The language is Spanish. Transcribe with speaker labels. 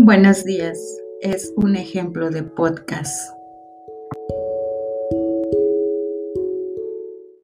Speaker 1: Buenos días. Es un ejemplo de podcast.